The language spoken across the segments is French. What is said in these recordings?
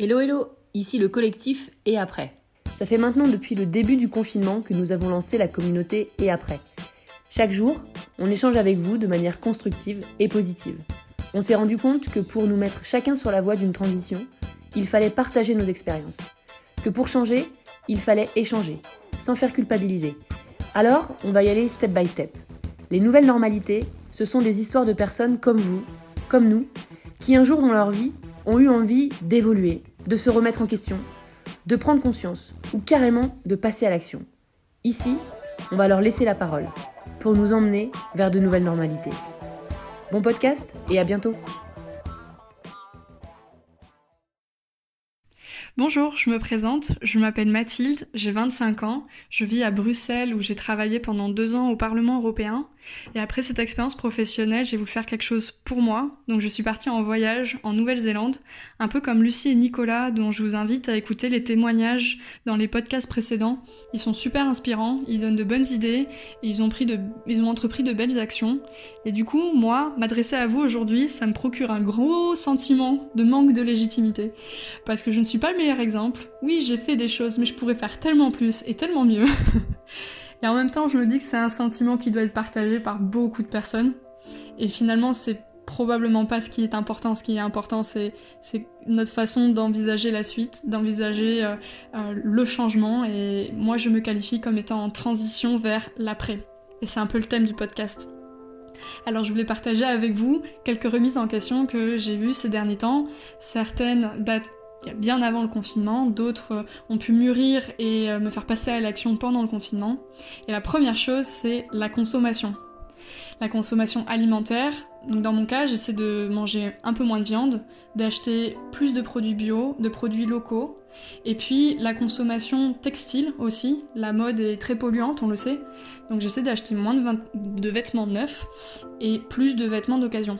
Hello hello, ici le collectif Et après. Ça fait maintenant depuis le début du confinement que nous avons lancé la communauté Et après. Chaque jour, on échange avec vous de manière constructive et positive. On s'est rendu compte que pour nous mettre chacun sur la voie d'une transition, il fallait partager nos expériences. Que pour changer, il fallait échanger, sans faire culpabiliser. Alors, on va y aller step by step. Les nouvelles normalités, ce sont des histoires de personnes comme vous, comme nous, qui un jour dans leur vie ont eu envie d'évoluer, de se remettre en question, de prendre conscience ou carrément de passer à l'action. Ici, on va leur laisser la parole pour nous emmener vers de nouvelles normalités. Bon podcast et à bientôt Bonjour, je me présente, je m'appelle Mathilde, j'ai 25 ans, je vis à Bruxelles où j'ai travaillé pendant deux ans au Parlement européen et après cette expérience professionnelle, j'ai voulu faire quelque chose pour moi. Donc je suis partie en voyage en Nouvelle-Zélande, un peu comme Lucie et Nicolas, dont je vous invite à écouter les témoignages dans les podcasts précédents. Ils sont super inspirants, ils donnent de bonnes idées et ils ont, pris ils ont entrepris de belles actions. Et du coup, moi, m'adresser à vous aujourd'hui, ça me procure un gros sentiment de manque de légitimité. Parce que je ne suis pas le meilleur exemple. Oui, j'ai fait des choses, mais je pourrais faire tellement plus et tellement mieux. Et en même temps, je me dis que c'est un sentiment qui doit être partagé par beaucoup de personnes. Et finalement, c'est probablement pas ce qui est important. Ce qui est important, c'est notre façon d'envisager la suite, d'envisager euh, euh, le changement. Et moi, je me qualifie comme étant en transition vers l'après. Et c'est un peu le thème du podcast. Alors je voulais partager avec vous quelques remises en question que j'ai vues ces derniers temps. Certaines datent bien avant le confinement, d'autres ont pu mûrir et euh, me faire passer à l'action pendant le confinement. Et la première chose, c'est la consommation. La consommation alimentaire. Donc dans mon cas, j'essaie de manger un peu moins de viande, d'acheter plus de produits bio, de produits locaux. Et puis la consommation textile aussi. La mode est très polluante, on le sait. Donc j'essaie d'acheter moins de vêtements neufs et plus de vêtements d'occasion.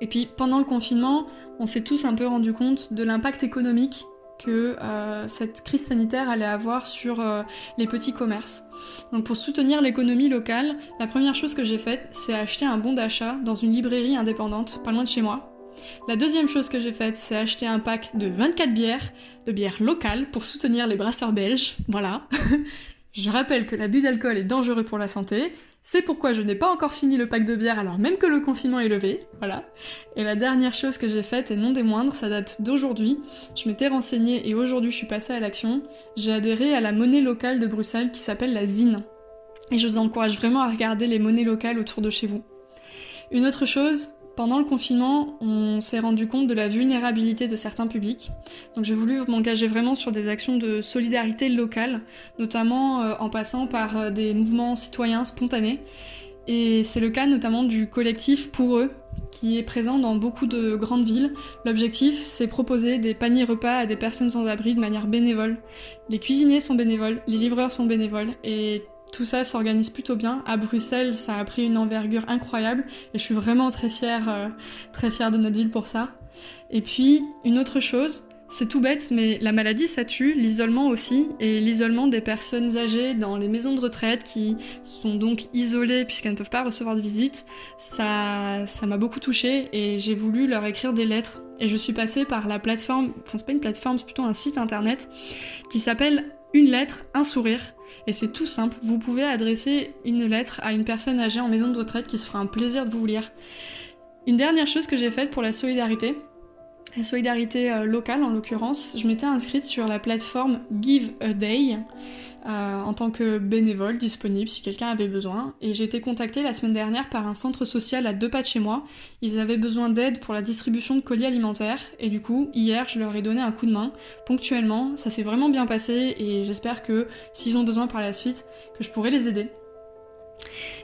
Et puis pendant le confinement, on s'est tous un peu rendu compte de l'impact économique que euh, cette crise sanitaire allait avoir sur euh, les petits commerces. Donc pour soutenir l'économie locale, la première chose que j'ai faite, c'est acheter un bon d'achat dans une librairie indépendante, pas loin de chez moi. La deuxième chose que j'ai faite, c'est acheter un pack de 24 bières, de bières locales, pour soutenir les brasseurs belges. Voilà. je rappelle que l'abus d'alcool est dangereux pour la santé, c'est pourquoi je n'ai pas encore fini le pack de bière alors même que le confinement est levé, voilà. Et la dernière chose que j'ai faite, et non des moindres, ça date d'aujourd'hui. Je m'étais renseignée et aujourd'hui je suis passée à l'action. J'ai adhéré à la monnaie locale de Bruxelles qui s'appelle la ZIN. Et je vous encourage vraiment à regarder les monnaies locales autour de chez vous. Une autre chose, pendant le confinement, on s'est rendu compte de la vulnérabilité de certains publics. Donc j'ai voulu m'engager vraiment sur des actions de solidarité locale, notamment euh, en passant par euh, des mouvements citoyens spontanés. Et c'est le cas notamment du collectif Pour eux, qui est présent dans beaucoup de grandes villes. L'objectif, c'est proposer des paniers repas à des personnes sans abri de manière bénévole. Les cuisiniers sont bénévoles, les livreurs sont bénévoles, et tout ça s'organise plutôt bien. À Bruxelles, ça a pris une envergure incroyable et je suis vraiment très fière, euh, très fière de notre ville pour ça. Et puis, une autre chose, c'est tout bête, mais la maladie ça tue, l'isolement aussi, et l'isolement des personnes âgées dans les maisons de retraite qui sont donc isolées puisqu'elles ne peuvent pas recevoir de visite, ça, ça m'a beaucoup touchée et j'ai voulu leur écrire des lettres. Et je suis passée par la plateforme, enfin c'est pas une plateforme, c'est plutôt un site internet qui s'appelle Une lettre, un sourire et c'est tout simple, vous pouvez adresser une lettre à une personne âgée en maison de retraite qui se fera un plaisir de vous lire. Une dernière chose que j'ai faite pour la solidarité, la solidarité euh, locale en l'occurrence, je m'étais inscrite sur la plateforme Give a Day euh, en tant que bénévole disponible si quelqu'un avait besoin. Et j'ai été contactée la semaine dernière par un centre social à deux pas de chez moi. Ils avaient besoin d'aide pour la distribution de colis alimentaires et du coup hier je leur ai donné un coup de main ponctuellement. Ça s'est vraiment bien passé et j'espère que s'ils ont besoin par la suite, que je pourrai les aider.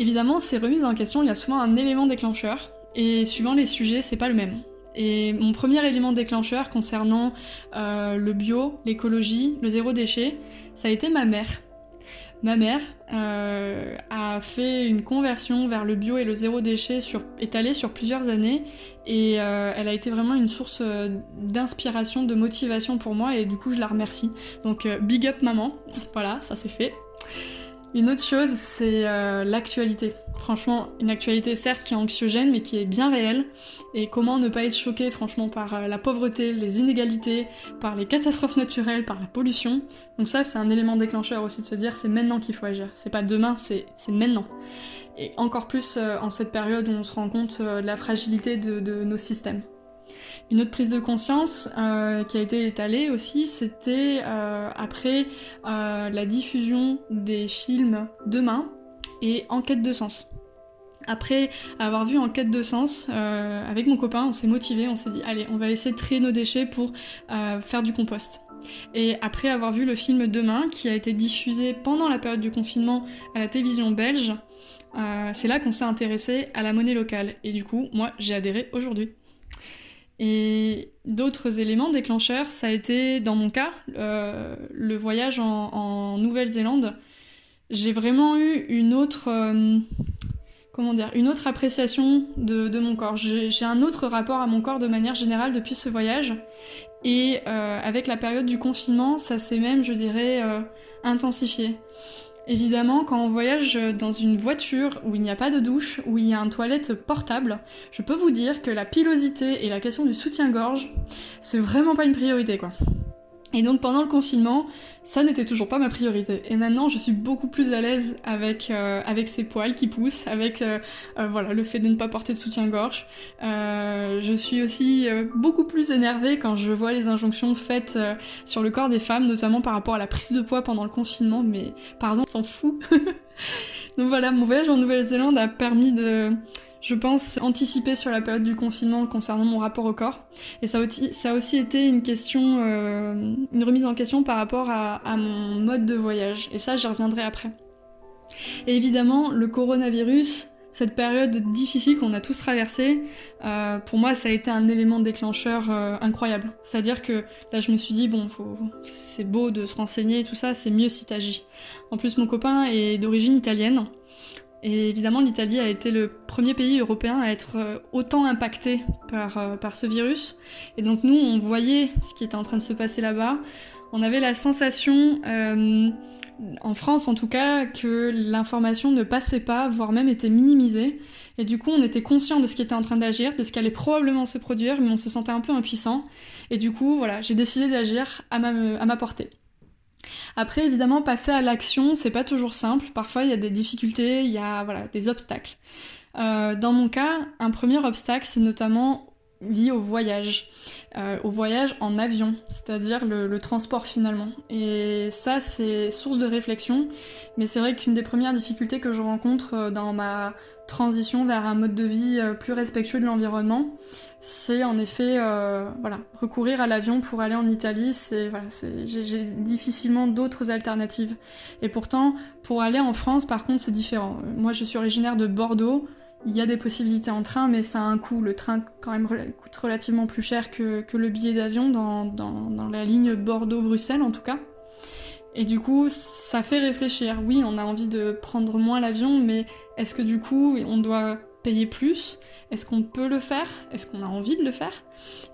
Évidemment, ces remises en question, il y a souvent un élément déclencheur et suivant les sujets, c'est pas le même. Et mon premier élément déclencheur concernant euh, le bio, l'écologie, le zéro déchet, ça a été ma mère. Ma mère euh, a fait une conversion vers le bio et le zéro déchet étalée sur plusieurs années et euh, elle a été vraiment une source d'inspiration, de motivation pour moi et du coup je la remercie. Donc big up maman, voilà, ça c'est fait. Une autre chose, c'est euh, l'actualité. Franchement, une actualité certes qui est anxiogène, mais qui est bien réelle. Et comment ne pas être choqué, franchement, par euh, la pauvreté, les inégalités, par les catastrophes naturelles, par la pollution. Donc ça, c'est un élément déclencheur aussi de se dire, c'est maintenant qu'il faut agir. C'est pas demain, c'est maintenant. Et encore plus euh, en cette période où on se rend compte de la fragilité de nos systèmes. Une autre prise de conscience euh, qui a été étalée aussi, c'était euh, après euh, la diffusion des films Demain et En quête de sens. Après avoir vu En quête de sens, avec mon copain, on s'est motivé, on s'est dit allez, on va essayer de trier nos déchets pour faire du compost. Et après avoir vu le film Demain, qui a été diffusé pendant la période du confinement à la télévision belge, c'est là qu'on s'est intéressé à la monnaie locale. Et du coup, moi, j'ai adhéré aujourd'hui. Et d'autres éléments déclencheurs, ça a été, dans mon cas, euh, le voyage en, Nouvelle-Zélande. J'ai vraiment eu une autre, euh, comment dire, une autre appréciation de, mon corps. J'ai un autre rapport à mon corps de manière générale depuis ce voyage. Et euh, avec la période du confinement, ça s'est même, je dirais, intensifié. Évidemment, quand on voyage dans une voiture où il n'y a pas de douche, où il y a un toilette portable, je peux vous dire que la pilosité et la question du soutien-gorge, c'est vraiment pas une priorité quoi. Et donc pendant le confinement, ça n'était toujours pas ma priorité. Et maintenant, je suis beaucoup plus à l'aise avec euh, avec ces poils qui poussent, avec euh, euh, voilà le fait de ne pas porter de soutien-gorge. je suis aussi beaucoup plus énervée quand je vois les injonctions faites sur le corps des femmes, notamment par rapport à la prise de poids pendant le confinement. Mais pardon, s'en fout. donc voilà, mon voyage en Nouvelle-Zélande a permis de je pense, anticiper sur la période du confinement concernant mon rapport au corps. Et ça a aussi, été une question, euh, une remise en question par rapport à, mon mode de voyage. Et ça, j'y reviendrai après. Et évidemment, le coronavirus, cette période difficile qu'on a tous traversée, euh, pour moi, ça a été un élément déclencheur euh, incroyable. C'est-à-dire que là, je me suis dit, bon, c'est beau de se renseigner et tout ça, c'est mieux si t'agis. En plus, mon copain est d'origine italienne. Et évidemment, l'Italie a été le premier pays européen à être euh, autant impacté par, euh, par ce virus. Et donc nous, on voyait ce qui était en train de se passer là-bas. On avait la sensation, euh, en France en tout cas, que l'information ne passait pas, voire même était minimisée. Et du coup, on était conscient de ce qui était en train d'agir, de ce qui allait probablement se produire, mais on se sentait un peu impuissant. Et du coup, voilà, j'ai décidé d'agir à ma, à ma portée. Après, évidemment, passer à l'action, c'est pas toujours simple. Parfois, il y a des difficultés, il y a des obstacles. Euh, dans mon cas, un premier obstacle, c'est notamment lié au voyage, euh, au voyage en avion, c'est-à-dire le, transport finalement. Et ça, c'est source de réflexion, mais c'est vrai qu'une des premières difficultés que je rencontre euh, dans ma transition vers un mode de vie plus respectueux de l'environnement, c'est en effet euh, voilà recourir à l'avion pour aller en Italie c'est j'ai difficilement d'autres alternatives. Et pourtant pour aller en France par contre c'est différent. Moi je suis originaire de Bordeaux. Il y a des possibilités en train mais ça a un coût. Le train quand même coûte relativement plus cher que, le billet d'avion dans, dans la ligne Bordeaux-Bruxelles en tout cas. Et du coup, ça fait réfléchir. Oui, on a envie de prendre moins l'avion, mais est-ce que du coup, on doit payer plus? Est-ce qu'on peut le faire? Est-ce qu'on a envie de le faire?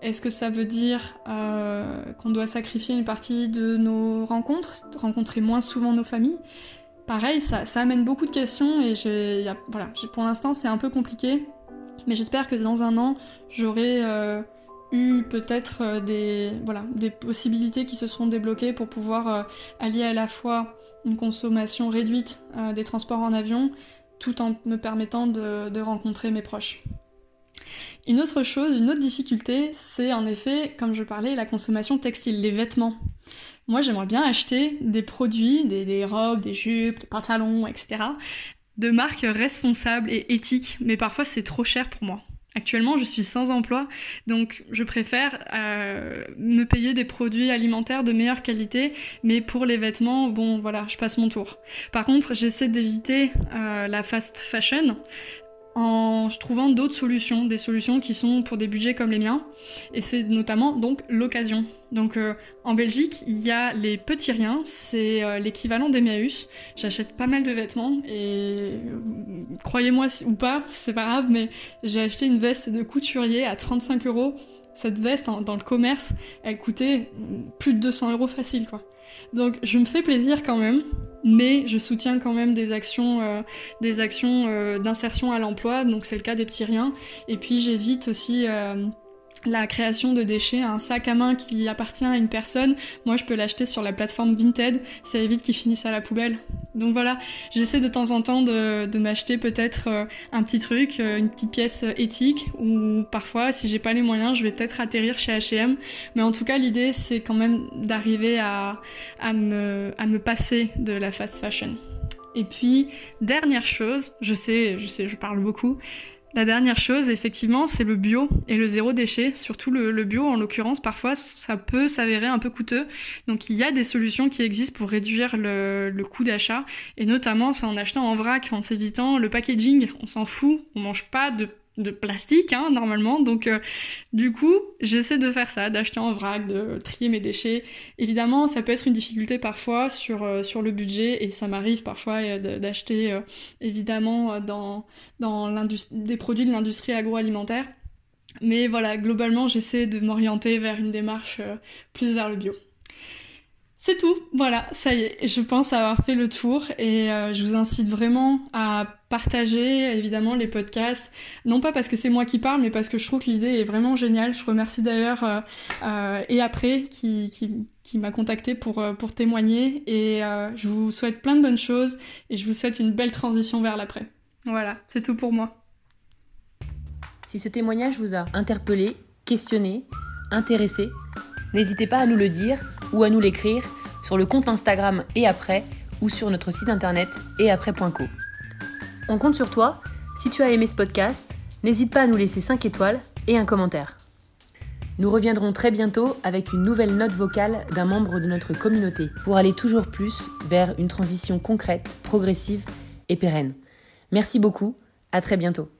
Est-ce que ça veut dire euh, qu'on doit sacrifier une partie de nos rencontres, rencontrer moins souvent nos familles? Pareil, ça, amène beaucoup de questions et voilà, pour l'instant c'est un peu compliqué, mais j'espère que dans un an j'aurai euh, eu peut-être euh, des, voilà, des possibilités qui se seront débloquées pour pouvoir allier à la fois une consommation réduite des transports en avion tout en me permettant de, rencontrer mes proches. Une autre chose, une autre difficulté, c'est en effet, comme je parlais, la consommation textile, les vêtements. Moi, j'aimerais bien acheter des produits, des, robes, des jupes, des pantalons, etc., de marques responsables et éthiques, mais parfois c'est trop cher pour moi. Actuellement, je suis sans emploi, donc je préfère euh, me payer des produits alimentaires de meilleure qualité, mais pour les vêtements, bon voilà, je passe mon tour. Par contre, j'essaie d'éviter euh, la fast fashion en trouvant d'autres solutions, des solutions qui sont pour des budgets comme les miens, et c'est notamment donc l'occasion. Donc euh, en Belgique, il y a les petits riens, c'est euh, l'équivalent d'Emmaüs. J'achète pas mal de vêtements et euh, croyez-moi ou pas, c'est pas grave, mais j'ai acheté une veste de couturier à 35 euros. Cette veste dans le commerce, elle coûtait plus de 200 euros facile quoi. Donc je me fais plaisir quand même, mais je soutiens quand même des actions, euh, euh, d'insertion à l'emploi, donc c'est le cas des petits riens. Et puis j'évite aussi euh, la création de déchets, un sac à main qui appartient à une personne, moi je peux l'acheter sur la plateforme Vinted, ça évite qu'il finisse à la poubelle. Donc voilà, j'essaie de temps en temps de, m'acheter peut-être euh, un petit truc, euh, une petite pièce éthique, ou parfois si j'ai pas les moyens, je vais peut-être atterrir chez H&M. Mais en tout cas, l'idée c'est quand même d'arriver à, à, me, à me passer de la fast fashion. Et puis, dernière chose, je sais, je sais, je parle beaucoup, la dernière chose, effectivement, c'est le bio et le zéro déchet. Surtout le, bio, en l'occurrence, parfois, ça peut s'avérer un peu coûteux. Donc, il y a des solutions qui existent pour réduire le, le coût d'achat. Et notamment, c'est en achetant en vrac, en s'évitant le packaging. On s'en fout. On mange pas de de plastique hein, normalement. Donc euh, du coup j'essaie de faire ça d'acheter en vrac de trier mes déchets. Évidemment ça peut être une difficulté parfois sur euh, sur le budget et ça m'arrive parfois euh, d'acheter évidemment dans dans des produits de l'industrie agroalimentaire. Mais voilà globalement j'essaie de m'orienter vers une démarche plus vers le bio c'est tout, voilà, ça y est, je pense avoir fait le tour et euh, je vous incite vraiment à partager évidemment les podcasts, non pas parce que c'est moi qui parle, mais parce que je trouve que l'idée est vraiment géniale. Je remercie d'ailleurs euh, euh, et après qui, m'a contacté pour, pour témoigner et je vous souhaite plein de bonnes choses et je vous souhaite une belle transition vers l'après. Voilà, c'est tout pour moi. Si ce témoignage vous a interpellé, questionné, intéressé, N'hésitez pas à nous le dire ou à nous l'écrire sur le compte Instagram et après ou sur notre site internet et après.co. On compte sur toi. Si tu as aimé ce podcast, n'hésite pas à nous laisser 5 étoiles et un commentaire. Nous reviendrons très bientôt avec une nouvelle note vocale d'un membre de notre communauté pour aller toujours plus vers une transition concrète, progressive et pérenne. Merci beaucoup, à très bientôt.